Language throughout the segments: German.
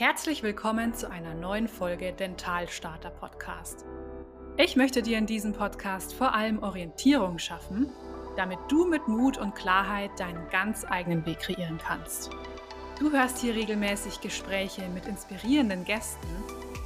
Herzlich willkommen zu einer neuen Folge Dentalstarter Podcast. Ich möchte dir in diesem Podcast vor allem Orientierung schaffen, damit du mit Mut und Klarheit deinen ganz eigenen Weg kreieren kannst. Du hörst hier regelmäßig Gespräche mit inspirierenden Gästen,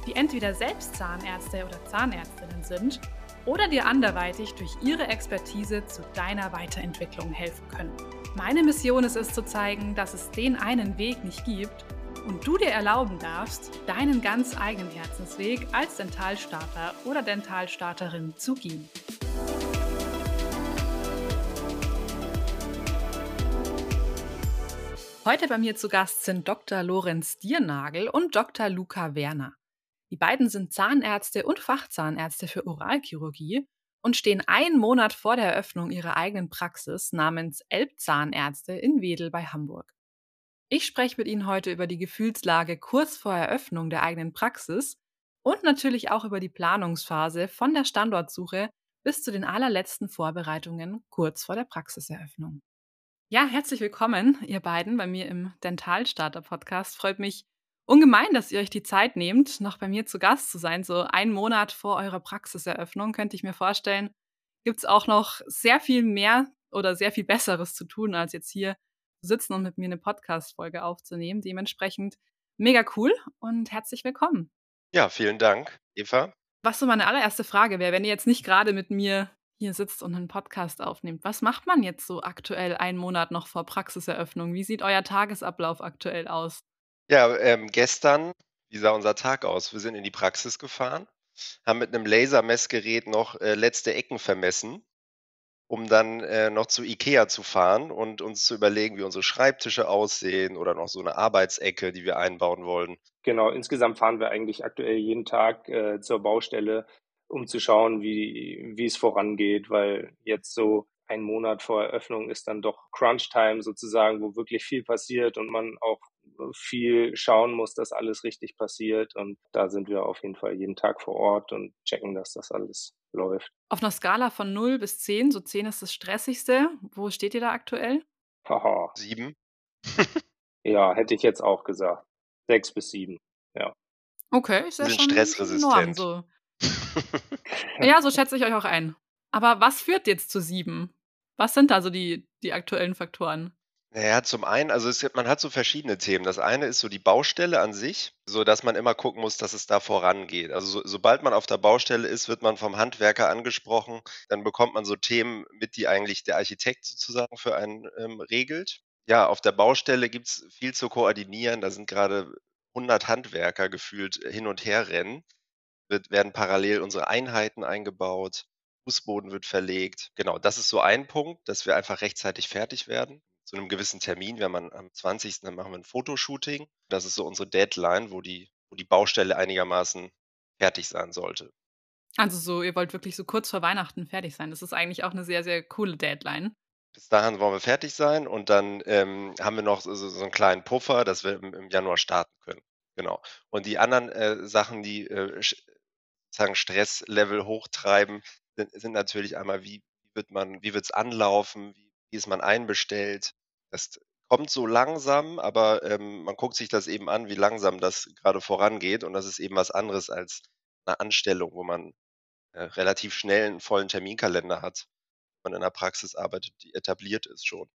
die entweder selbst Zahnärzte oder Zahnärztinnen sind oder dir anderweitig durch ihre Expertise zu deiner Weiterentwicklung helfen können. Meine Mission ist es zu zeigen, dass es den einen Weg nicht gibt und du dir erlauben darfst, deinen ganz eigenen Herzensweg als Dentalstarter oder Dentalstarterin zu gehen. Heute bei mir zu Gast sind Dr. Lorenz Diernagel und Dr. Luca Werner. Die beiden sind Zahnärzte und Fachzahnärzte für Oralchirurgie und stehen einen Monat vor der Eröffnung ihrer eigenen Praxis namens Elbzahnärzte in Wedel bei Hamburg. Ich spreche mit Ihnen heute über die Gefühlslage kurz vor Eröffnung der eigenen Praxis und natürlich auch über die Planungsphase von der Standortsuche bis zu den allerletzten Vorbereitungen kurz vor der Praxiseröffnung. Ja, herzlich willkommen, ihr beiden, bei mir im Dentalstarter-Podcast. Freut mich ungemein, dass ihr euch die Zeit nehmt, noch bei mir zu Gast zu sein. So einen Monat vor eurer Praxiseröffnung könnte ich mir vorstellen, gibt es auch noch sehr viel mehr oder sehr viel Besseres zu tun, als jetzt hier sitzen und mit mir eine Podcast-Folge aufzunehmen. Dementsprechend mega cool und herzlich willkommen. Ja, vielen Dank, Eva. Was so meine allererste Frage wäre, wenn ihr jetzt nicht gerade mit mir hier sitzt und einen Podcast aufnehmt, was macht man jetzt so aktuell einen Monat noch vor Praxiseröffnung? Wie sieht euer Tagesablauf aktuell aus? Ja, ähm, gestern, wie sah unser Tag aus? Wir sind in die Praxis gefahren, haben mit einem Lasermessgerät noch äh, letzte Ecken vermessen um dann äh, noch zu Ikea zu fahren und uns zu überlegen, wie unsere Schreibtische aussehen oder noch so eine Arbeitsecke, die wir einbauen wollen. Genau, insgesamt fahren wir eigentlich aktuell jeden Tag äh, zur Baustelle, um zu schauen, wie, wie es vorangeht, weil jetzt so ein Monat vor Eröffnung ist dann doch Crunch-Time sozusagen, wo wirklich viel passiert und man auch viel schauen muss, dass alles richtig passiert. Und da sind wir auf jeden Fall jeden Tag vor Ort und checken, dass das alles läuft. Auf einer Skala von 0 bis 10, so 10 ist das stressigste. Wo steht ihr da aktuell? Haha. 7. ja, hätte ich jetzt auch gesagt. 6 bis 7, ja. Okay, ist ja schon stressresistent. so. ja, so schätze ich euch auch ein. Aber was führt jetzt zu 7? Was sind da so die, die aktuellen Faktoren? Naja, zum einen, also es man hat so verschiedene Themen. Das eine ist so die Baustelle an sich, so dass man immer gucken muss, dass es da vorangeht. Also so, sobald man auf der Baustelle ist, wird man vom Handwerker angesprochen. Dann bekommt man so Themen mit, die eigentlich der Architekt sozusagen für einen ähm, regelt. Ja, auf der Baustelle gibt es viel zu koordinieren. Da sind gerade 100 Handwerker gefühlt hin und her rennen. Wird, werden parallel unsere Einheiten eingebaut. Fußboden wird verlegt. Genau, das ist so ein Punkt, dass wir einfach rechtzeitig fertig werden zu einem gewissen Termin. Wenn man am 20. dann machen wir ein Fotoshooting. Das ist so unsere Deadline, wo die, wo die Baustelle einigermaßen fertig sein sollte. Also so, ihr wollt wirklich so kurz vor Weihnachten fertig sein. Das ist eigentlich auch eine sehr, sehr coole Deadline. Bis dahin wollen wir fertig sein und dann ähm, haben wir noch so, so, einen kleinen Puffer, dass wir im, im Januar starten können. Genau. Und die anderen äh, Sachen, die äh, sagen Stresslevel hochtreiben, sind, sind natürlich einmal, wie, wie wird man, wie wird es anlaufen, wie wie ist man einbestellt. Das kommt so langsam, aber ähm, man guckt sich das eben an, wie langsam das gerade vorangeht. Und das ist eben was anderes als eine Anstellung, wo man äh, relativ schnell einen vollen Terminkalender hat. Man in einer Praxis arbeitet, die etabliert ist schon.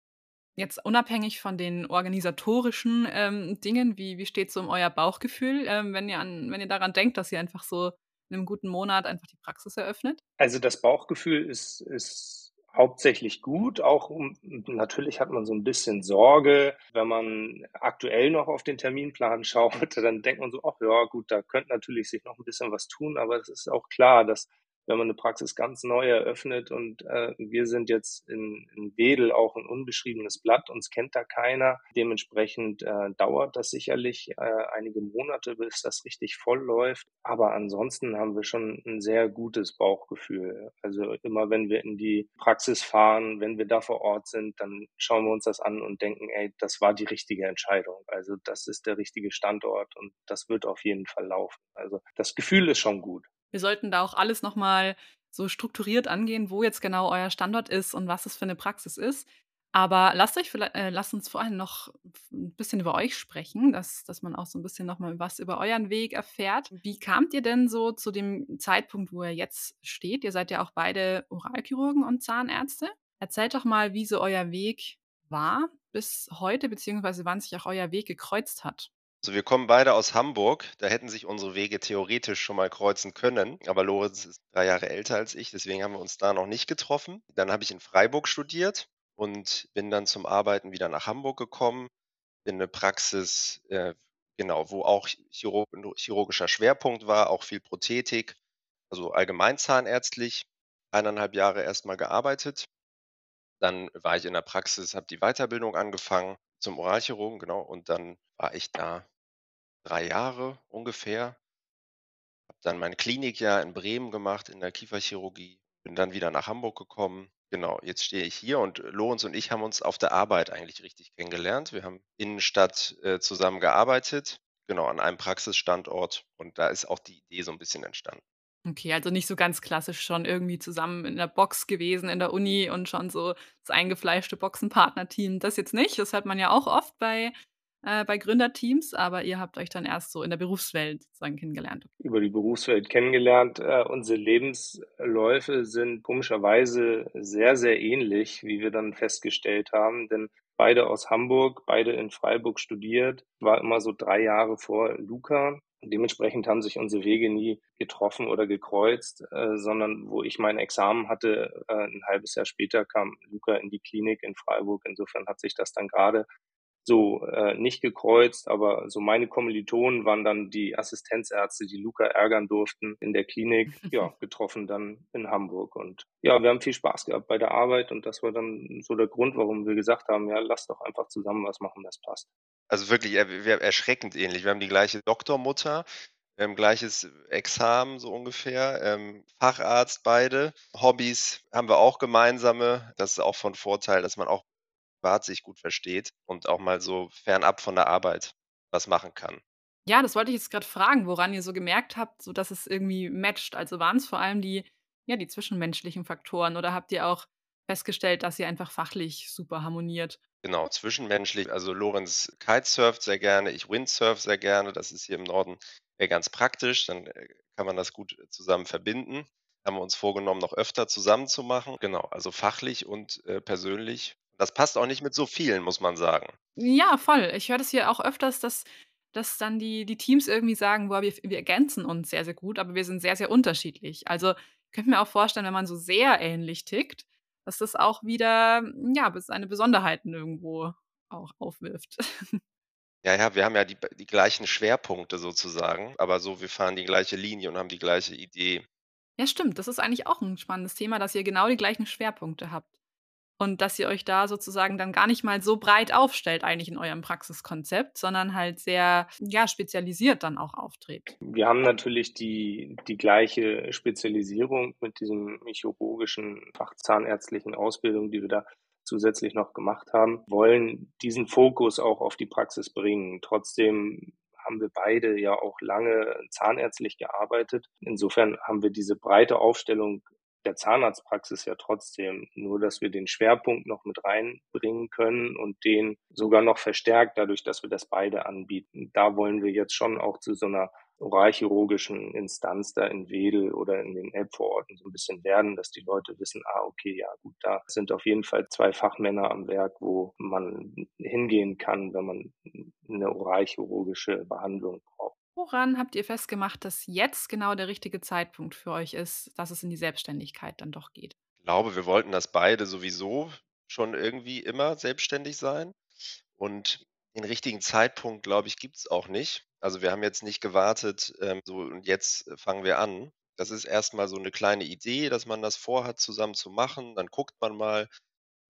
Jetzt unabhängig von den organisatorischen ähm, Dingen, wie, wie steht es so um euer Bauchgefühl, ähm, wenn, ihr an, wenn ihr daran denkt, dass ihr einfach so in einem guten Monat einfach die Praxis eröffnet? Also das Bauchgefühl ist, ist hauptsächlich gut. Auch natürlich hat man so ein bisschen Sorge, wenn man aktuell noch auf den Terminplan schaut, dann denkt man so, ach ja, gut, da könnte natürlich sich noch ein bisschen was tun, aber es ist auch klar, dass wenn man eine Praxis ganz neu eröffnet und äh, wir sind jetzt in, in Wedel auch ein unbeschriebenes Blatt, uns kennt da keiner. Dementsprechend äh, dauert das sicherlich äh, einige Monate, bis das richtig voll läuft. Aber ansonsten haben wir schon ein sehr gutes Bauchgefühl. Also immer wenn wir in die Praxis fahren, wenn wir da vor Ort sind, dann schauen wir uns das an und denken, ey, das war die richtige Entscheidung. Also das ist der richtige Standort und das wird auf jeden Fall laufen. Also das Gefühl ist schon gut. Wir sollten da auch alles nochmal so strukturiert angehen, wo jetzt genau euer Standort ist und was es für eine Praxis ist. Aber lasst euch äh, lasst uns vor allem noch ein bisschen über euch sprechen, dass, dass man auch so ein bisschen noch mal was über euren Weg erfährt. Wie kamt ihr denn so zu dem Zeitpunkt, wo ihr jetzt steht? Ihr seid ja auch beide Oralchirurgen und Zahnärzte. Erzählt doch mal, wie so euer Weg war bis heute, beziehungsweise wann sich auch euer Weg gekreuzt hat. Also wir kommen beide aus Hamburg. Da hätten sich unsere Wege theoretisch schon mal kreuzen können. Aber Lorenz ist drei Jahre älter als ich, deswegen haben wir uns da noch nicht getroffen. Dann habe ich in Freiburg studiert und bin dann zum Arbeiten wieder nach Hamburg gekommen, in eine Praxis, äh, genau, wo auch Chirurg chirurgischer Schwerpunkt war, auch viel Prothetik, also allgemeinzahnärztlich, eineinhalb Jahre erstmal gearbeitet. Dann war ich in der Praxis, habe die Weiterbildung angefangen zum Oralchirurgen, genau, und dann war ich da drei Jahre ungefähr. Habe dann mein Klinikjahr in Bremen gemacht in der Kieferchirurgie, bin dann wieder nach Hamburg gekommen, Genau, jetzt stehe ich hier und Lorenz und ich haben uns auf der Arbeit eigentlich richtig kennengelernt. Wir haben Innenstadt äh, zusammen gearbeitet, genau, an einem Praxisstandort und da ist auch die Idee so ein bisschen entstanden. Okay, also nicht so ganz klassisch schon irgendwie zusammen in der Box gewesen in der Uni und schon so das eingefleischte Boxenpartnerteam. Das jetzt nicht. Das hört man ja auch oft bei äh, bei Gründerteams, aber ihr habt euch dann erst so in der Berufswelt sozusagen kennengelernt. Über die Berufswelt kennengelernt. Äh, unsere Lebensläufe sind komischerweise sehr, sehr ähnlich, wie wir dann festgestellt haben, denn beide aus Hamburg, beide in Freiburg studiert, war immer so drei Jahre vor Luca. Dementsprechend haben sich unsere Wege nie getroffen oder gekreuzt, äh, sondern wo ich mein Examen hatte, äh, ein halbes Jahr später kam Luca in die Klinik in Freiburg. Insofern hat sich das dann gerade so äh, nicht gekreuzt, aber so meine Kommilitonen waren dann die Assistenzärzte, die Luca ärgern durften in der Klinik, ja, getroffen dann in Hamburg. Und ja, wir haben viel Spaß gehabt bei der Arbeit und das war dann so der Grund, warum wir gesagt haben, ja, lass doch einfach zusammen was machen, das passt. Also wirklich wir erschreckend ähnlich. Wir haben die gleiche Doktormutter, wir haben gleiches Examen so ungefähr, ähm, Facharzt beide. Hobbys haben wir auch gemeinsame. Das ist auch von Vorteil, dass man auch privat sich gut versteht und auch mal so fernab von der Arbeit was machen kann. Ja, das wollte ich jetzt gerade fragen, woran ihr so gemerkt habt, so dass es irgendwie matcht. Also waren es vor allem die, ja, die zwischenmenschlichen Faktoren oder habt ihr auch festgestellt, dass ihr einfach fachlich super harmoniert? Genau, zwischenmenschlich. Also Lorenz kitesurft sehr gerne, ich windsurf sehr gerne. Das ist hier im Norden ja ganz praktisch. Dann äh, kann man das gut zusammen verbinden. Haben wir uns vorgenommen, noch öfter zusammen zu machen. Genau, also fachlich und äh, persönlich das passt auch nicht mit so vielen, muss man sagen. Ja, voll. Ich höre das hier auch öfters, dass, dass dann die, die Teams irgendwie sagen, boah, wir, wir ergänzen uns sehr, sehr gut, aber wir sind sehr, sehr unterschiedlich. Also ich könnte mir auch vorstellen, wenn man so sehr ähnlich tickt, dass das auch wieder, ja, seine Besonderheiten irgendwo auch aufwirft. Ja, ja, wir haben ja die, die gleichen Schwerpunkte sozusagen, aber so, wir fahren die gleiche Linie und haben die gleiche Idee. Ja, stimmt. Das ist eigentlich auch ein spannendes Thema, dass ihr genau die gleichen Schwerpunkte habt. Und dass ihr euch da sozusagen dann gar nicht mal so breit aufstellt eigentlich in eurem Praxiskonzept, sondern halt sehr, ja, spezialisiert dann auch auftritt. Wir haben natürlich die, die gleiche Spezialisierung mit diesem chirurgischen fachzahnärztlichen Ausbildung, die wir da zusätzlich noch gemacht haben, wollen diesen Fokus auch auf die Praxis bringen. Trotzdem haben wir beide ja auch lange zahnärztlich gearbeitet. Insofern haben wir diese breite Aufstellung der Zahnarztpraxis ja trotzdem, nur dass wir den Schwerpunkt noch mit reinbringen können und den sogar noch verstärkt, dadurch, dass wir das beide anbieten. Da wollen wir jetzt schon auch zu so einer oralchirurgischen Instanz da in Wedel oder in den Elbvororten so ein bisschen werden, dass die Leute wissen, ah, okay, ja gut, da sind auf jeden Fall zwei Fachmänner am Werk, wo man hingehen kann, wenn man eine oralchirurgische Behandlung braucht. Woran habt ihr festgemacht, dass jetzt genau der richtige Zeitpunkt für euch ist, dass es in die Selbstständigkeit dann doch geht? Ich glaube, wir wollten das beide sowieso schon irgendwie immer selbstständig sein. Und den richtigen Zeitpunkt, glaube ich, gibt es auch nicht. Also wir haben jetzt nicht gewartet, ähm, so und jetzt fangen wir an. Das ist erstmal so eine kleine Idee, dass man das vorhat, zusammen zu machen. Dann guckt man mal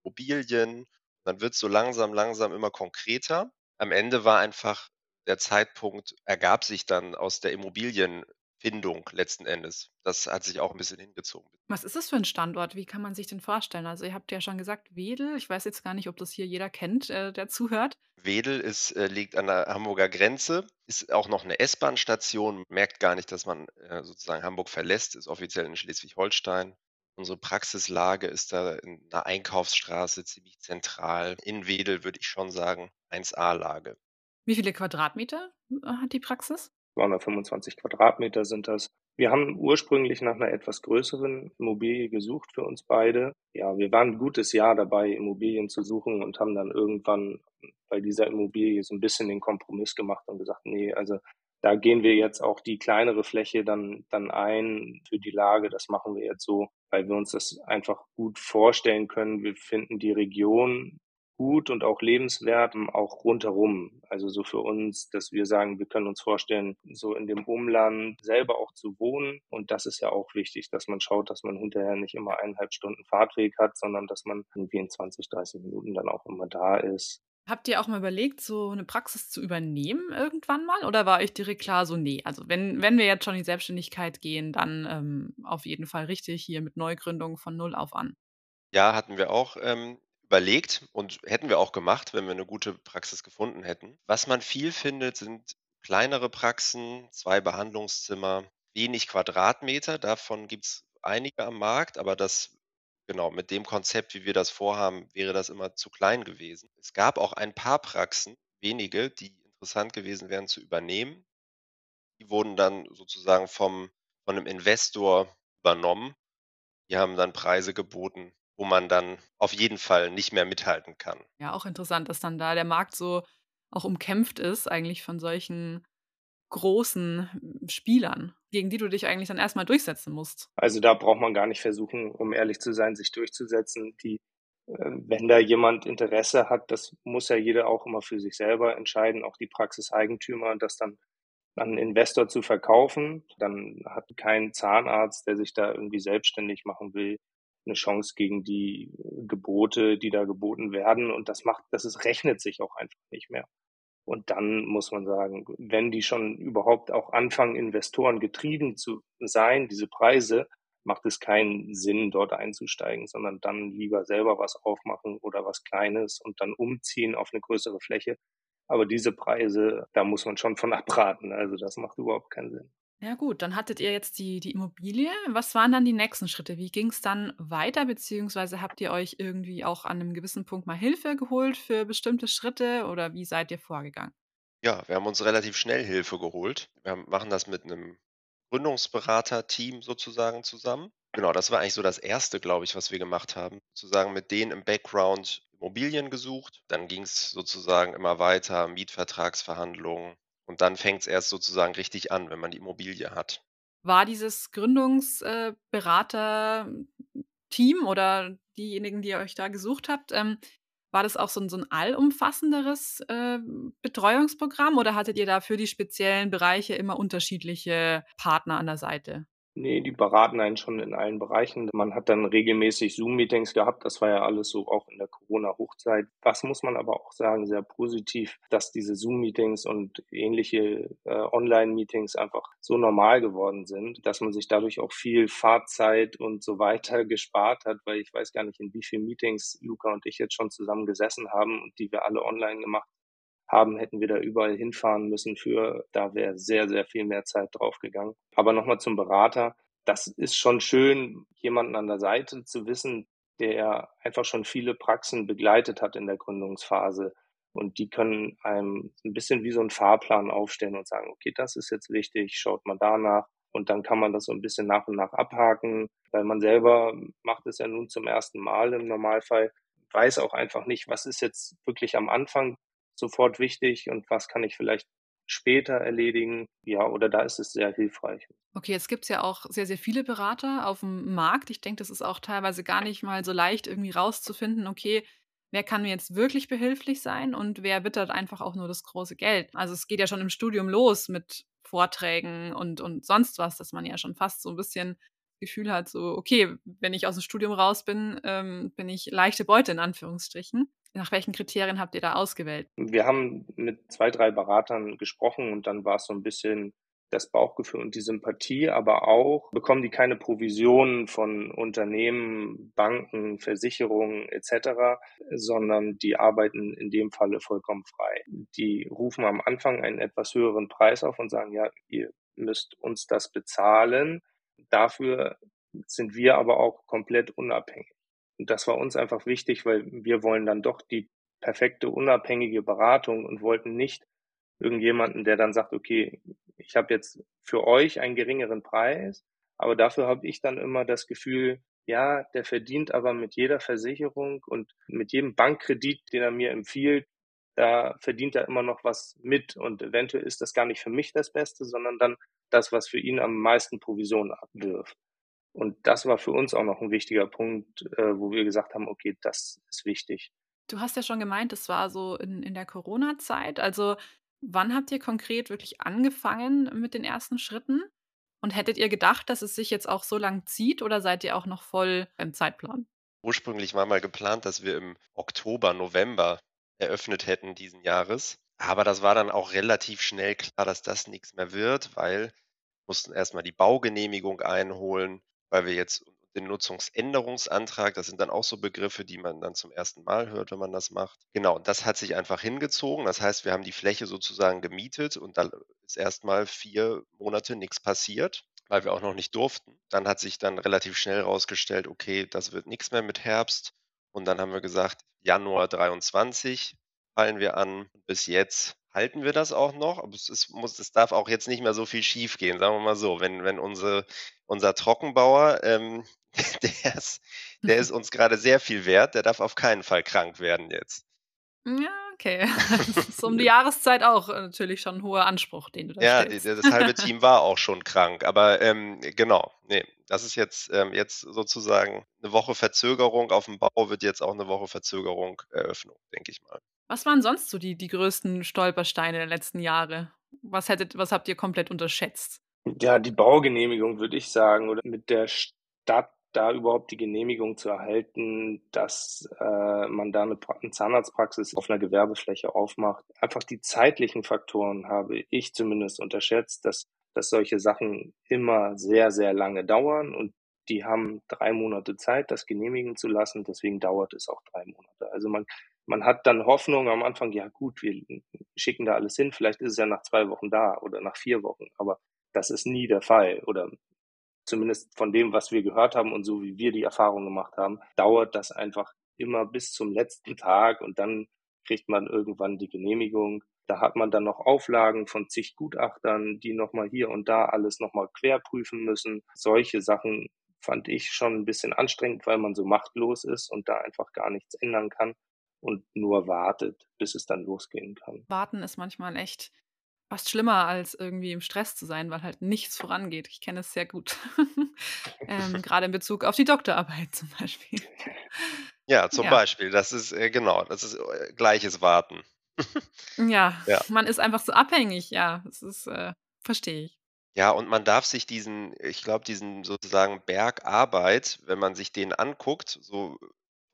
Immobilien, dann wird es so langsam, langsam immer konkreter. Am Ende war einfach der Zeitpunkt ergab sich dann aus der Immobilienfindung letzten Endes. Das hat sich auch ein bisschen hingezogen. Was ist das für ein Standort? Wie kann man sich den vorstellen? Also ihr habt ja schon gesagt, Wedel. Ich weiß jetzt gar nicht, ob das hier jeder kennt, äh, der zuhört. Wedel ist, äh, liegt an der Hamburger Grenze, ist auch noch eine S-Bahn-Station, merkt gar nicht, dass man äh, sozusagen Hamburg verlässt, ist offiziell in Schleswig-Holstein. Unsere Praxislage ist da in einer Einkaufsstraße ziemlich zentral. In Wedel würde ich schon sagen 1A-Lage. Wie viele Quadratmeter äh, hat die Praxis? 225 Quadratmeter sind das. Wir haben ursprünglich nach einer etwas größeren Immobilie gesucht für uns beide. Ja, wir waren ein gutes Jahr dabei, Immobilien zu suchen und haben dann irgendwann bei dieser Immobilie so ein bisschen den Kompromiss gemacht und gesagt, nee, also da gehen wir jetzt auch die kleinere Fläche dann, dann ein für die Lage. Das machen wir jetzt so, weil wir uns das einfach gut vorstellen können. Wir finden die Region gut und auch lebenswert, auch rundherum. Also so für uns, dass wir sagen, wir können uns vorstellen, so in dem Umland selber auch zu wohnen. Und das ist ja auch wichtig, dass man schaut, dass man hinterher nicht immer eineinhalb Stunden Fahrtweg hat, sondern dass man irgendwie in 20, 30 Minuten dann auch immer da ist. Habt ihr auch mal überlegt, so eine Praxis zu übernehmen irgendwann mal? Oder war euch direkt klar, so nee, also wenn, wenn wir jetzt schon in die Selbstständigkeit gehen, dann ähm, auf jeden Fall richtig hier mit Neugründung von Null auf an? Ja, hatten wir auch ähm, überlegt und hätten wir auch gemacht, wenn wir eine gute Praxis gefunden hätten. Was man viel findet, sind kleinere Praxen, zwei Behandlungszimmer, wenig Quadratmeter. Davon gibt es einige am Markt, aber das genau, mit dem Konzept, wie wir das vorhaben, wäre das immer zu klein gewesen. Es gab auch ein paar Praxen, wenige, die interessant gewesen wären zu übernehmen. Die wurden dann sozusagen vom, von einem Investor übernommen. Die haben dann Preise geboten, wo man dann auf jeden Fall nicht mehr mithalten kann. Ja, auch interessant, dass dann da der Markt so auch umkämpft ist, eigentlich von solchen großen hm, Spielern, gegen die du dich eigentlich dann erstmal durchsetzen musst. Also da braucht man gar nicht versuchen, um ehrlich zu sein, sich durchzusetzen. Die, äh, wenn da jemand Interesse hat, das muss ja jeder auch immer für sich selber entscheiden, auch die Praxiseigentümer, das dann an einen Investor zu verkaufen. Dann hat kein Zahnarzt, der sich da irgendwie selbstständig machen will, eine Chance gegen die äh, Gebote, die da geboten werden. Und das macht, das ist, rechnet sich auch einfach nicht mehr. Und dann muss man sagen, wenn die schon überhaupt auch anfangen, Investoren getrieben zu sein, diese Preise, macht es keinen Sinn, dort einzusteigen, sondern dann lieber selber was aufmachen oder was Kleines und dann umziehen auf eine größere Fläche. Aber diese Preise, da muss man schon von abraten. Also das macht überhaupt keinen Sinn. Ja gut, dann hattet ihr jetzt die, die Immobilie. Was waren dann die nächsten Schritte? Wie ging es dann weiter? Beziehungsweise habt ihr euch irgendwie auch an einem gewissen Punkt mal Hilfe geholt für bestimmte Schritte oder wie seid ihr vorgegangen? Ja, wir haben uns relativ schnell Hilfe geholt. Wir machen das mit einem Gründungsberater-Team sozusagen zusammen. Genau, das war eigentlich so das Erste, glaube ich, was wir gemacht haben. Sozusagen mit denen im Background Immobilien gesucht. Dann ging es sozusagen immer weiter, Mietvertragsverhandlungen, und dann fängt es erst sozusagen richtig an, wenn man die Immobilie hat. War dieses Gründungsberater-Team oder diejenigen, die ihr euch da gesucht habt, ähm, war das auch so ein, so ein allumfassenderes äh, Betreuungsprogramm oder hattet ihr da für die speziellen Bereiche immer unterschiedliche Partner an der Seite? Nee, die beraten einen schon in allen Bereichen. Man hat dann regelmäßig Zoom-Meetings gehabt. Das war ja alles so auch in der Corona-Hochzeit. Was muss man aber auch sagen, sehr positiv, dass diese Zoom-Meetings und ähnliche äh, Online-Meetings einfach so normal geworden sind, dass man sich dadurch auch viel Fahrzeit und so weiter gespart hat, weil ich weiß gar nicht, in wie vielen Meetings Luca und ich jetzt schon zusammen gesessen haben und die wir alle online gemacht haben, hätten wir da überall hinfahren müssen für. Da wäre sehr, sehr viel mehr Zeit draufgegangen. Aber nochmal zum Berater. Das ist schon schön, jemanden an der Seite zu wissen, der einfach schon viele Praxen begleitet hat in der Gründungsphase. Und die können einem ein bisschen wie so einen Fahrplan aufstellen und sagen, okay, das ist jetzt wichtig, schaut mal danach. Und dann kann man das so ein bisschen nach und nach abhaken, weil man selber macht es ja nun zum ersten Mal im Normalfall, weiß auch einfach nicht, was ist jetzt wirklich am Anfang sofort wichtig und was kann ich vielleicht später erledigen. Ja, oder da ist es sehr hilfreich. Okay, jetzt gibt es ja auch sehr, sehr viele Berater auf dem Markt. Ich denke, das ist auch teilweise gar nicht mal so leicht, irgendwie rauszufinden, okay, wer kann mir jetzt wirklich behilflich sein und wer wittert einfach auch nur das große Geld. Also es geht ja schon im Studium los mit Vorträgen und, und sonst was, dass man ja schon fast so ein bisschen Gefühl hat, so, okay, wenn ich aus dem Studium raus bin, ähm, bin ich leichte Beute in Anführungsstrichen. Nach welchen Kriterien habt ihr da ausgewählt? Wir haben mit zwei, drei Beratern gesprochen und dann war es so ein bisschen das Bauchgefühl und die Sympathie, aber auch bekommen die keine Provisionen von Unternehmen, Banken, Versicherungen etc., sondern die arbeiten in dem Falle vollkommen frei. Die rufen am Anfang einen etwas höheren Preis auf und sagen, ja, ihr müsst uns das bezahlen. Dafür sind wir aber auch komplett unabhängig. Das war uns einfach wichtig, weil wir wollen dann doch die perfekte unabhängige Beratung und wollten nicht irgendjemanden, der dann sagt, okay, ich habe jetzt für euch einen geringeren Preis, aber dafür habe ich dann immer das Gefühl, ja, der verdient aber mit jeder Versicherung und mit jedem Bankkredit, den er mir empfiehlt, da verdient er immer noch was mit und eventuell ist das gar nicht für mich das Beste, sondern dann das, was für ihn am meisten Provision abwirft. Und das war für uns auch noch ein wichtiger Punkt, äh, wo wir gesagt haben, okay, das ist wichtig. Du hast ja schon gemeint, das war so in, in der Corona-Zeit. Also wann habt ihr konkret wirklich angefangen mit den ersten Schritten? Und hättet ihr gedacht, dass es sich jetzt auch so lang zieht oder seid ihr auch noch voll im Zeitplan? Ursprünglich war mal geplant, dass wir im Oktober, November eröffnet hätten diesen Jahres. Aber das war dann auch relativ schnell klar, dass das nichts mehr wird, weil wir mussten erstmal die Baugenehmigung einholen weil wir jetzt den Nutzungsänderungsantrag, das sind dann auch so Begriffe, die man dann zum ersten Mal hört, wenn man das macht. Genau, das hat sich einfach hingezogen. Das heißt, wir haben die Fläche sozusagen gemietet und da ist erstmal vier Monate nichts passiert, weil wir auch noch nicht durften. Dann hat sich dann relativ schnell herausgestellt, okay, das wird nichts mehr mit Herbst. Und dann haben wir gesagt, Januar 23 fallen wir an. Bis jetzt halten wir das auch noch, aber es, ist, muss, es darf auch jetzt nicht mehr so viel schief gehen, sagen wir mal so. Wenn, wenn unsere, unser Trockenbauer, ähm, der, ist, der ist uns gerade sehr viel wert, der darf auf keinen Fall krank werden jetzt. Ja, okay. Das ist um die Jahreszeit auch äh, natürlich schon ein hoher Anspruch, den du da Ja, stellst. das halbe Team war auch schon krank, aber ähm, genau, nee, das ist jetzt, ähm, jetzt sozusagen eine Woche Verzögerung auf dem Bau wird jetzt auch eine Woche Verzögerung Eröffnung, denke ich mal. Was waren sonst so die, die größten Stolpersteine der letzten Jahre? Was, hättet, was habt ihr komplett unterschätzt? Ja, die Baugenehmigung würde ich sagen, oder mit der Stadt da überhaupt die Genehmigung zu erhalten, dass äh, man da eine, Zahnarztpraxis auf einer Gewerbefläche aufmacht. Einfach die zeitlichen Faktoren habe ich zumindest unterschätzt, dass, dass solche Sachen immer sehr, sehr lange dauern und die haben drei Monate Zeit, das genehmigen zu lassen. Deswegen dauert es auch drei Monate. Also man man hat dann Hoffnung am Anfang, ja gut, wir schicken da alles hin, vielleicht ist es ja nach zwei Wochen da oder nach vier Wochen, aber das ist nie der Fall oder zumindest von dem, was wir gehört haben und so wie wir die Erfahrung gemacht haben, dauert das einfach immer bis zum letzten Tag und dann kriegt man irgendwann die Genehmigung. Da hat man dann noch Auflagen von zig Gutachtern, die nochmal hier und da alles nochmal querprüfen müssen. Solche Sachen fand ich schon ein bisschen anstrengend, weil man so machtlos ist und da einfach gar nichts ändern kann und nur wartet, bis es dann losgehen kann. Warten ist manchmal echt fast schlimmer, als irgendwie im Stress zu sein, weil halt nichts vorangeht. Ich kenne es sehr gut. ähm, Gerade in Bezug auf die Doktorarbeit zum Beispiel. Ja, zum ja. Beispiel. Das ist äh, genau, das ist äh, gleiches Warten. ja, ja, man ist einfach so abhängig, ja. Das ist, äh, verstehe ich. Ja, und man darf sich diesen, ich glaube, diesen sozusagen Berg Arbeit, wenn man sich den anguckt, so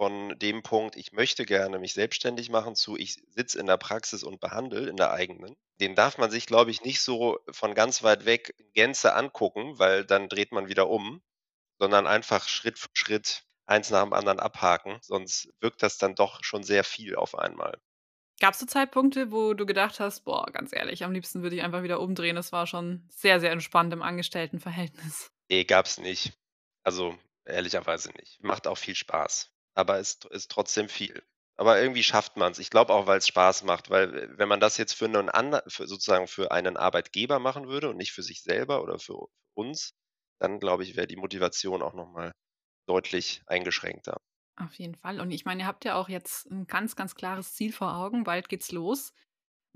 von dem Punkt, ich möchte gerne mich selbstständig machen, zu ich sitze in der Praxis und behandle in der eigenen. Den darf man sich, glaube ich, nicht so von ganz weit weg in Gänze angucken, weil dann dreht man wieder um, sondern einfach Schritt für Schritt eins nach dem anderen abhaken, sonst wirkt das dann doch schon sehr viel auf einmal. Gab es so Zeitpunkte, wo du gedacht hast, boah, ganz ehrlich, am liebsten würde ich einfach wieder umdrehen. Das war schon sehr, sehr entspannt im Angestelltenverhältnis. Nee, gab's nicht. Also ehrlicherweise nicht. Macht auch viel Spaß aber es ist trotzdem viel. Aber irgendwie schafft man es. Ich glaube auch, weil es Spaß macht, weil wenn man das jetzt für einen anderen, sozusagen für einen Arbeitgeber machen würde und nicht für sich selber oder für uns, dann glaube ich, wäre die Motivation auch nochmal deutlich eingeschränkter. Auf jeden Fall. Und ich meine, ihr habt ja auch jetzt ein ganz, ganz klares Ziel vor Augen. Bald geht's los.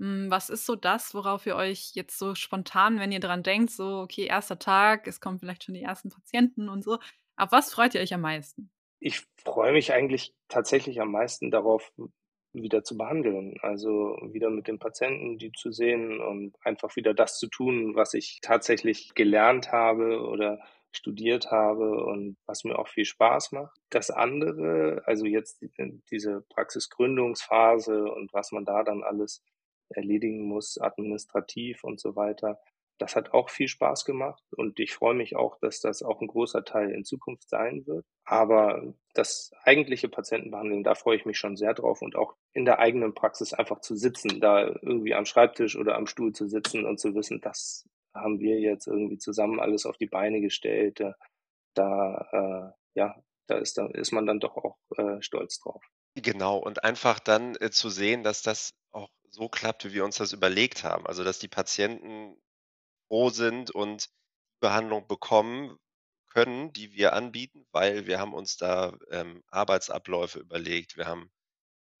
Hm, was ist so das, worauf ihr euch jetzt so spontan, wenn ihr dran denkt, so, okay, erster Tag, es kommen vielleicht schon die ersten Patienten und so. Auf was freut ihr euch am meisten? Ich freue mich eigentlich tatsächlich am meisten darauf, wieder zu behandeln. Also wieder mit den Patienten, die zu sehen und einfach wieder das zu tun, was ich tatsächlich gelernt habe oder studiert habe und was mir auch viel Spaß macht. Das andere, also jetzt diese Praxisgründungsphase und was man da dann alles erledigen muss, administrativ und so weiter, das hat auch viel Spaß gemacht und ich freue mich auch, dass das auch ein großer Teil in Zukunft sein wird. Aber das eigentliche Patientenbehandeln, da freue ich mich schon sehr drauf und auch in der eigenen Praxis einfach zu sitzen, da irgendwie am Schreibtisch oder am Stuhl zu sitzen und zu wissen, das haben wir jetzt irgendwie zusammen alles auf die Beine gestellt. da, äh, ja, da ist, da ist man dann doch auch äh, stolz drauf. Genau, und einfach dann äh, zu sehen, dass das auch so klappt, wie wir uns das überlegt haben. Also, dass die Patienten froh sind und Behandlung bekommen können, die wir anbieten, weil wir haben uns da ähm, Arbeitsabläufe überlegt. Wir haben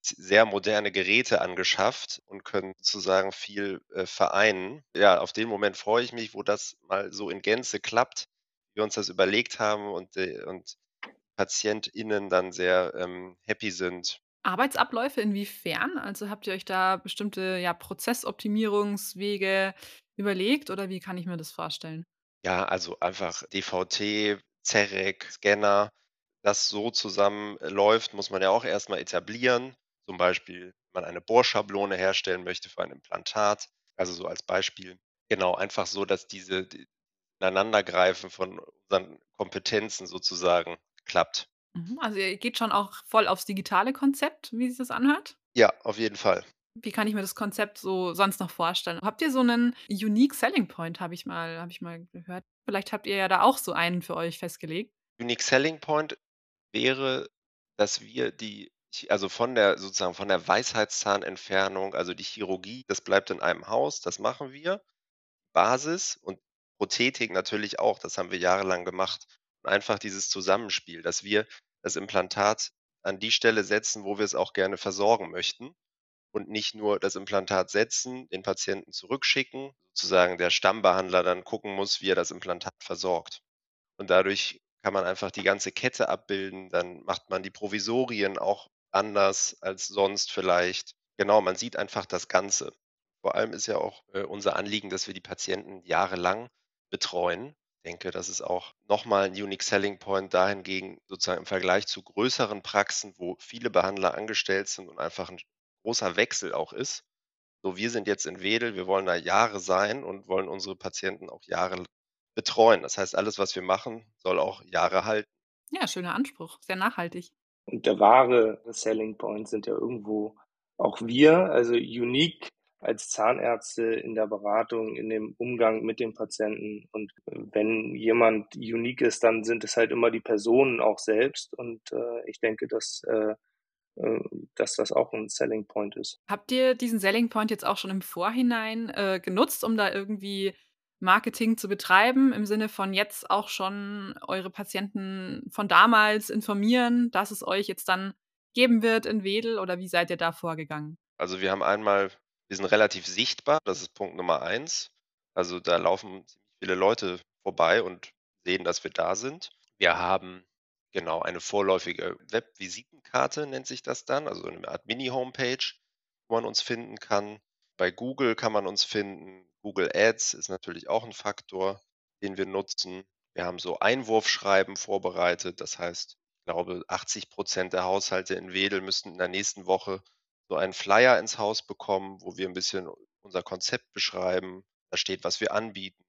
sehr moderne Geräte angeschafft und können sozusagen viel äh, vereinen. Ja, auf den Moment freue ich mich, wo das mal so in Gänze klappt, wir uns das überlegt haben und, äh, und PatientInnen dann sehr ähm, happy sind. Arbeitsabläufe inwiefern? Also habt ihr euch da bestimmte ja, Prozessoptimierungswege überlegt oder wie kann ich mir das vorstellen? Ja, also einfach DVT, CEREC, Scanner, das so zusammen läuft, muss man ja auch erstmal etablieren. Zum Beispiel, wenn man eine Bohrschablone herstellen möchte für ein Implantat. Also so als Beispiel. Genau, einfach so, dass diese die Ineinandergreifen von unseren Kompetenzen sozusagen klappt. Mhm, also ihr geht schon auch voll aufs digitale Konzept, wie sich das anhört? Ja, auf jeden Fall. Wie kann ich mir das Konzept so sonst noch vorstellen? Habt ihr so einen Unique Selling Point, habe ich mal habe ich mal gehört. Vielleicht habt ihr ja da auch so einen für euch festgelegt? Unique Selling Point wäre, dass wir die also von der sozusagen von der Weisheitszahnentfernung, also die Chirurgie, das bleibt in einem Haus, das machen wir. Basis und Prothetik natürlich auch, das haben wir jahrelang gemacht. Und einfach dieses Zusammenspiel, dass wir das Implantat an die Stelle setzen, wo wir es auch gerne versorgen möchten und nicht nur das Implantat setzen, den Patienten zurückschicken, sozusagen der Stammbehandler dann gucken muss, wie er das Implantat versorgt. Und dadurch kann man einfach die ganze Kette abbilden, dann macht man die Provisorien auch anders als sonst vielleicht. Genau, man sieht einfach das Ganze. Vor allem ist ja auch äh, unser Anliegen, dass wir die Patienten jahrelang betreuen. Ich denke, das ist auch nochmal ein Unique Selling Point dahingegen, sozusagen im Vergleich zu größeren Praxen, wo viele Behandler angestellt sind und einfach ein großer Wechsel auch ist. So, wir sind jetzt in Wedel, wir wollen da Jahre sein und wollen unsere Patienten auch Jahre betreuen. Das heißt, alles, was wir machen, soll auch Jahre halten. Ja, schöner Anspruch, sehr nachhaltig. Und der wahre Selling Point sind ja irgendwo auch wir, also unique als Zahnärzte in der Beratung, in dem Umgang mit dem Patienten. Und wenn jemand unique ist, dann sind es halt immer die Personen auch selbst. Und äh, ich denke, dass, äh, äh, dass das auch ein Selling Point ist. Habt ihr diesen Selling Point jetzt auch schon im Vorhinein äh, genutzt, um da irgendwie Marketing zu betreiben, im Sinne von jetzt auch schon eure Patienten von damals informieren, dass es euch jetzt dann geben wird in Wedel oder wie seid ihr da vorgegangen? Also wir haben einmal, wir sind relativ sichtbar, das ist Punkt Nummer eins. Also da laufen ziemlich viele Leute vorbei und sehen, dass wir da sind. Wir haben genau eine vorläufige Webvisitenkarte, nennt sich das dann, also eine Art Mini-Homepage, wo man uns finden kann. Bei Google kann man uns finden. Google Ads ist natürlich auch ein Faktor, den wir nutzen. Wir haben so Einwurfschreiben vorbereitet. Das heißt, ich glaube, 80 Prozent der Haushalte in Wedel müssten in der nächsten Woche so einen Flyer ins Haus bekommen, wo wir ein bisschen unser Konzept beschreiben. Da steht, was wir anbieten.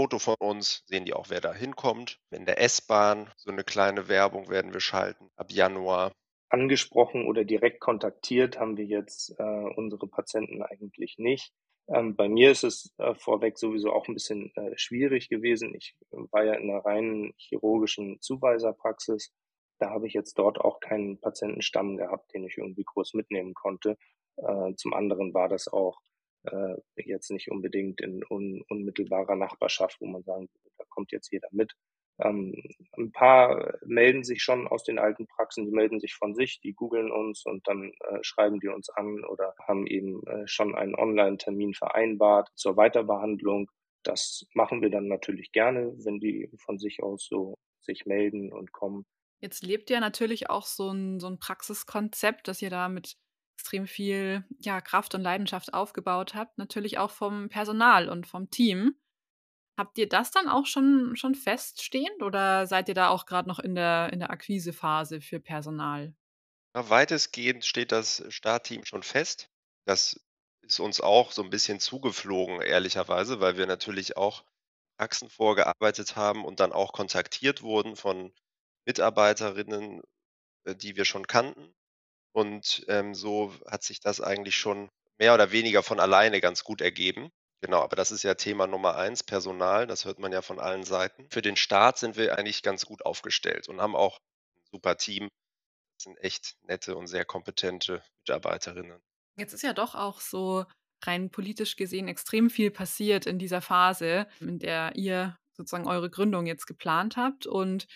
Foto von uns, sehen die auch, wer da hinkommt. In der S-Bahn so eine kleine Werbung werden wir schalten ab Januar angesprochen oder direkt kontaktiert haben wir jetzt äh, unsere Patienten eigentlich nicht. Ähm, bei mir ist es äh, vorweg sowieso auch ein bisschen äh, schwierig gewesen. Ich war ja in einer reinen chirurgischen Zuweiserpraxis. Da habe ich jetzt dort auch keinen Patientenstamm gehabt, den ich irgendwie groß mitnehmen konnte. Äh, zum anderen war das auch äh, jetzt nicht unbedingt in un unmittelbarer Nachbarschaft, wo man sagen würde, da kommt jetzt jeder mit. Ähm, ein paar melden sich schon aus den alten Praxen, die melden sich von sich, die googeln uns und dann äh, schreiben die uns an oder haben eben äh, schon einen Online-Termin vereinbart zur Weiterbehandlung. Das machen wir dann natürlich gerne, wenn die von sich aus so sich melden und kommen. Jetzt lebt ja natürlich auch so ein, so ein Praxiskonzept, das ihr da mit extrem viel ja, Kraft und Leidenschaft aufgebaut habt, natürlich auch vom Personal und vom Team. Habt ihr das dann auch schon, schon feststehend oder seid ihr da auch gerade noch in der, in der Akquisephase für Personal? Ja, weitestgehend steht das Startteam schon fest. Das ist uns auch so ein bisschen zugeflogen, ehrlicherweise, weil wir natürlich auch Praxen vorgearbeitet haben und dann auch kontaktiert wurden von Mitarbeiterinnen, äh, die wir schon kannten. Und ähm, so hat sich das eigentlich schon mehr oder weniger von alleine ganz gut ergeben. Genau, aber das ist ja Thema Nummer eins, Personal. Das hört man ja von allen Seiten. Für den Start sind wir eigentlich ganz gut aufgestellt und haben auch ein super Team. Das sind echt nette und sehr kompetente Mitarbeiterinnen. Jetzt ist ja doch auch so rein politisch gesehen extrem viel passiert in dieser Phase, in der ihr sozusagen eure Gründung jetzt geplant habt. Und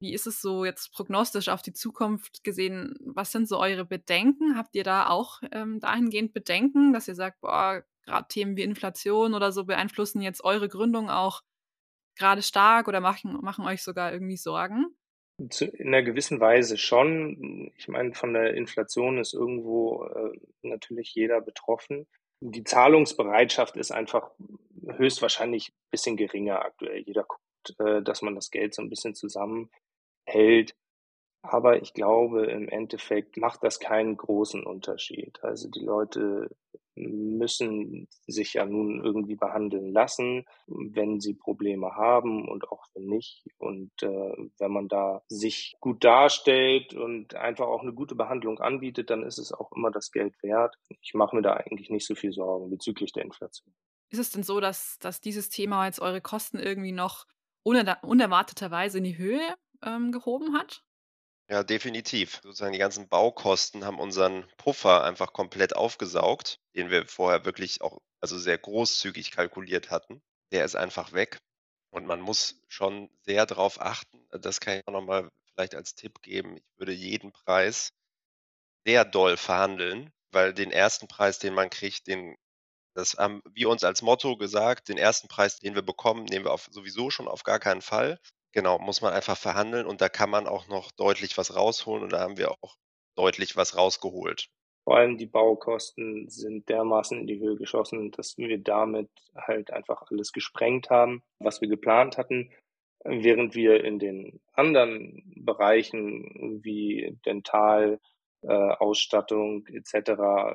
wie ist es so jetzt prognostisch auf die Zukunft gesehen? Was sind so eure Bedenken? Habt ihr da auch ähm, dahingehend Bedenken, dass ihr sagt, boah, gerade Themen wie Inflation oder so beeinflussen jetzt eure Gründung auch gerade stark oder machen, machen euch sogar irgendwie Sorgen? In einer gewissen Weise schon. Ich meine, von der Inflation ist irgendwo äh, natürlich jeder betroffen. Die Zahlungsbereitschaft ist einfach höchstwahrscheinlich ein bisschen geringer aktuell. Jeder guckt, äh, dass man das Geld so ein bisschen zusammenhält. Aber ich glaube, im Endeffekt macht das keinen großen Unterschied. Also die Leute müssen sich ja nun irgendwie behandeln lassen, wenn sie Probleme haben und auch wenn nicht. Und äh, wenn man da sich gut darstellt und einfach auch eine gute Behandlung anbietet, dann ist es auch immer das Geld wert. Ich mache mir da eigentlich nicht so viel Sorgen bezüglich der Inflation. Ist es denn so, dass, dass dieses Thema jetzt eure Kosten irgendwie noch unerwarteterweise in die Höhe ähm, gehoben hat? Ja, definitiv. Sozusagen die ganzen Baukosten haben unseren Puffer einfach komplett aufgesaugt, den wir vorher wirklich auch also sehr großzügig kalkuliert hatten. Der ist einfach weg. Und man muss schon sehr darauf achten, das kann ich auch nochmal vielleicht als Tipp geben. Ich würde jeden Preis sehr doll verhandeln, weil den ersten Preis, den man kriegt, den, das haben wir uns als Motto gesagt, den ersten Preis, den wir bekommen, nehmen wir auf, sowieso schon auf gar keinen Fall. Genau, muss man einfach verhandeln und da kann man auch noch deutlich was rausholen und da haben wir auch deutlich was rausgeholt. Vor allem die Baukosten sind dermaßen in die Höhe geschossen, dass wir damit halt einfach alles gesprengt haben, was wir geplant hatten, während wir in den anderen Bereichen wie Dental, äh, Ausstattung etc.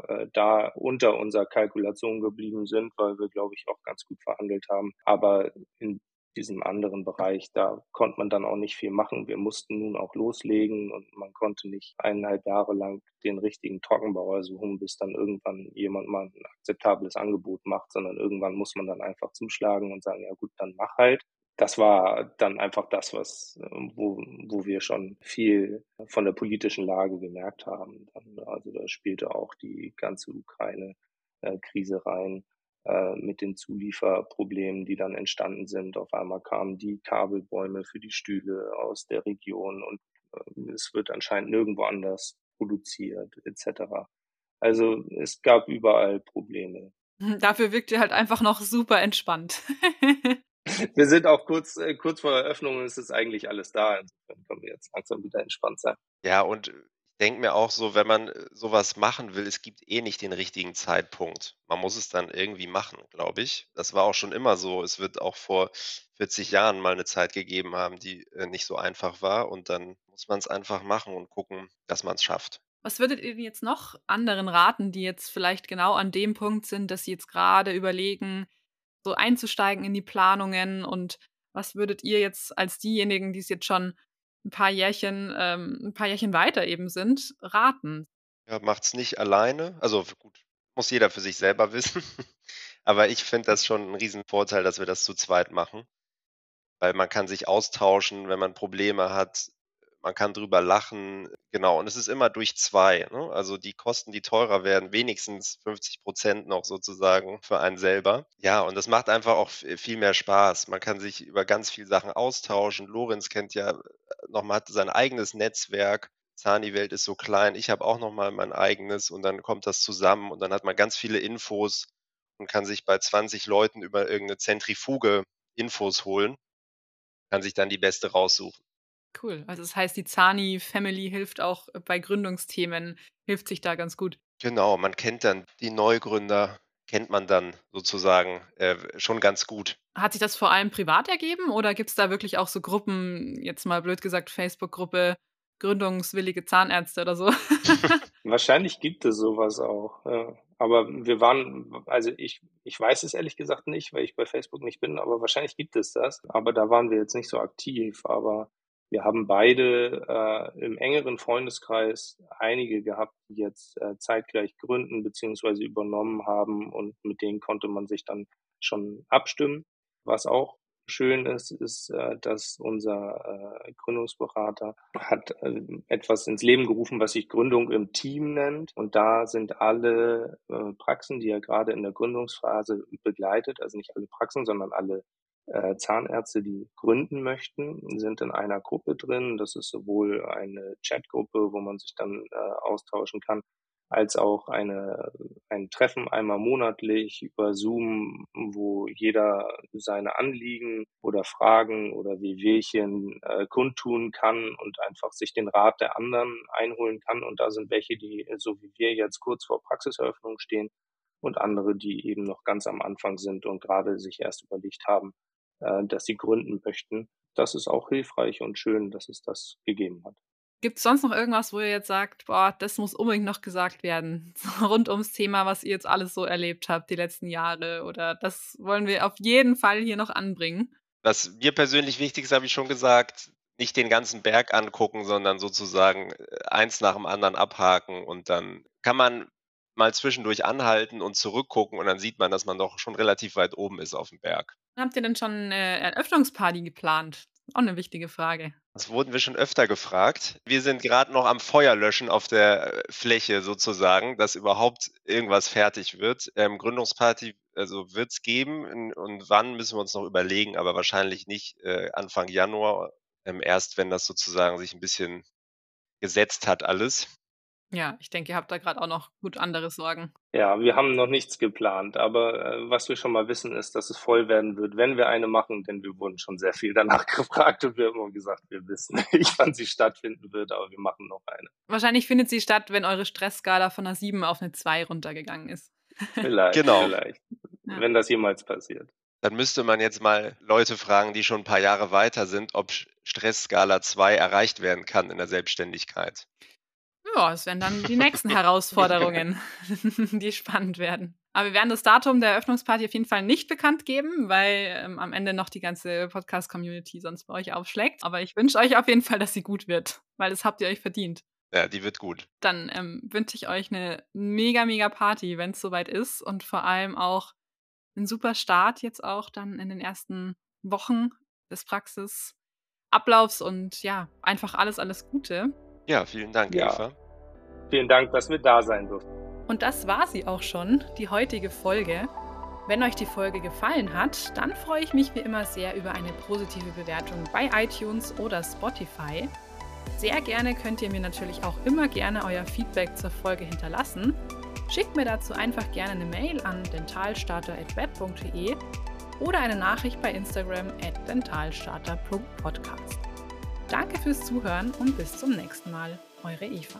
Äh, da unter unserer Kalkulation geblieben sind, weil wir, glaube ich, auch ganz gut verhandelt haben. Aber in diesem anderen Bereich, da konnte man dann auch nicht viel machen. Wir mussten nun auch loslegen und man konnte nicht eineinhalb Jahre lang den richtigen Trockenbauer suchen, bis dann irgendwann jemand mal ein akzeptables Angebot macht, sondern irgendwann muss man dann einfach zuschlagen und sagen, ja gut, dann mach halt. Das war dann einfach das, was, wo, wo wir schon viel von der politischen Lage gemerkt haben. Also da spielte auch die ganze Ukraine-Krise äh, rein äh, mit den Zulieferproblemen, die dann entstanden sind. Auf einmal kamen die Kabelbäume für die Stühle aus der Region und äh, es wird anscheinend nirgendwo anders produziert etc. Also es gab überall Probleme. Dafür wirkt ihr halt einfach noch super entspannt. wir sind auch kurz, äh, kurz vor der Öffnung und es ist eigentlich alles da. Insofern können wir jetzt langsam wieder entspannt sein. Ja, und denke mir auch so, wenn man äh, sowas machen will, es gibt eh nicht den richtigen Zeitpunkt. Man muss es dann irgendwie machen, glaube ich. Das war auch schon immer so. Es wird auch vor 40 Jahren mal eine Zeit gegeben haben, die äh, nicht so einfach war. Und dann muss man es einfach machen und gucken, dass man es schafft. Was würdet ihr jetzt noch anderen raten, die jetzt vielleicht genau an dem Punkt sind, dass sie jetzt gerade überlegen, so einzusteigen in die Planungen? Und was würdet ihr jetzt als diejenigen, die es jetzt schon ein paar Jährchen, ähm, ein paar Jährchen weiter eben sind, raten. Ja, macht's nicht alleine. Also gut, muss jeder für sich selber wissen. Aber ich finde das schon ein Riesenvorteil, dass wir das zu zweit machen. Weil man kann sich austauschen, wenn man Probleme hat man kann drüber lachen, genau. Und es ist immer durch zwei. Ne? Also die Kosten, die teurer werden, wenigstens 50 Prozent noch sozusagen für einen selber. Ja, und das macht einfach auch viel mehr Spaß. Man kann sich über ganz viele Sachen austauschen. Lorenz kennt ja nochmal, hat sein eigenes Netzwerk. Zani-Welt ist so klein. Ich habe auch nochmal mein eigenes und dann kommt das zusammen und dann hat man ganz viele Infos und kann sich bei 20 Leuten über irgendeine Zentrifuge Infos holen, kann sich dann die beste raussuchen. Cool. Also das heißt, die Zani Family hilft auch bei Gründungsthemen, hilft sich da ganz gut. Genau, man kennt dann die Neugründer, kennt man dann sozusagen äh, schon ganz gut. Hat sich das vor allem privat ergeben oder gibt es da wirklich auch so Gruppen, jetzt mal blöd gesagt, Facebook-Gruppe, gründungswillige Zahnärzte oder so? Wahrscheinlich gibt es sowas auch. Ja. Aber wir waren, also ich, ich weiß es ehrlich gesagt nicht, weil ich bei Facebook nicht bin, aber wahrscheinlich gibt es das. Aber da waren wir jetzt nicht so aktiv. Aber Wir haben beide äh, im engeren Freundeskreis einige gehabt, die jetzt äh, zeitgleich gründen bzw. übernommen haben und mit denen konnte man sich dann schon abstimmen. Was auch schön ist, ist, äh, dass unser äh, Gründungsberater hat äh, etwas ins Leben gerufen, was sich Gründung im Team nennt. Und da sind alle Praxen, die er gerade in der Gründungsphase begleitet, also nicht alle Praxen, sondern alle äh, Zahnärzte, die gründen möchten, sind in einer Gruppe drin. Das ist sowohl eine Chatgruppe, wo man sich dann äh, austauschen kann, als auch eine, ein Treffen einmal monatlich über Zoom, wo jeder seine Anliegen oder Fragen oder Wehwehchen äh, kundtun kann und einfach sich den Rat der anderen einholen kann. Und da sind welche, die so wie wir jetzt kurz vor Praxiseröffnung stehen und andere, die eben noch ganz am Anfang sind und gerade sich erst überlegt haben, äh, dass sie gründen möchten. Das ist auch hilfreich und schön, dass es das gegeben hat. Gibt es sonst noch irgendwas, wo ihr jetzt sagt, boah, das muss unbedingt noch gesagt werden, rund ums Thema, was ihr jetzt alles so erlebt habt die letzten Jahre? Oder das wollen wir auf jeden Fall hier noch anbringen? Was mir persönlich wichtig ist, habe ich schon gesagt, nicht den ganzen Berg angucken, sondern sozusagen äh, eins nach dem anderen abhaken und dann kann man mal zwischendurch anhalten und zurückgucken und dann sieht man, dass man doch schon relativ weit oben ist auf dem Berg. Habt ihr denn schon eine Eröffnungsparty geplant? Auch eine wichtige Frage. Das wurden wir schon öfter gefragt. Wir sind gerade noch am Feuerlöschen auf der äh, Fläche sozusagen, dass überhaupt irgendwas fertig wird. Ähm, Gründungsparty, also wird es geben und wann müssen wir uns noch überlegen, aber wahrscheinlich nicht äh, Anfang Januar, ähm, erst wenn das sozusagen sich ein bisschen gesetzt hat alles. Ja, ich denke, ihr habt da gerade auch noch gut andere Sorgen. Ja, wir haben noch nichts geplant, aber äh, was wir schon mal wissen, ist, dass es voll werden wird, wenn wir eine machen, denn wir wurden schon sehr viel danach gefragt und wir haben immer gesagt, wir wissen nicht, wann sie stattfinden wird, aber wir machen noch eine. Wahrscheinlich findet sie statt, wenn eure Stressskala von einer 7 auf eine 2 runtergegangen ist. Vielleicht, genau. vielleicht. Ja. Wenn das jemals passiert. Dann müsste man jetzt mal Leute fragen, die schon ein paar Jahre weiter sind, ob Stressskala 2 erreicht werden kann in der Selbstständigkeit. Ja, es werden dann die nächsten Herausforderungen, die spannend werden. Aber wir werden das Datum der Eröffnungsparty auf jeden Fall nicht bekannt geben, weil ähm, am Ende noch die ganze Podcast-Community sonst bei euch aufschlägt. Aber ich wünsche euch auf jeden Fall, dass sie gut wird, weil das habt ihr euch verdient. Ja, die wird gut. Dann ähm, wünsche ich euch eine mega, mega Party, wenn es soweit ist und vor allem auch einen super Start jetzt auch dann in den ersten Wochen des Praxisablaufs und ja, einfach alles, alles Gute. Ja, vielen Dank, ja. Eva. Vielen Dank, dass wir da sein durften. Und das war sie auch schon, die heutige Folge. Wenn euch die Folge gefallen hat, dann freue ich mich wie immer sehr über eine positive Bewertung bei iTunes oder Spotify. Sehr gerne könnt ihr mir natürlich auch immer gerne euer Feedback zur Folge hinterlassen. Schickt mir dazu einfach gerne eine Mail an dentalstarter.web.de oder eine Nachricht bei Instagram at dentalstarter.podcast. Danke fürs Zuhören und bis zum nächsten Mal. Eure Eva.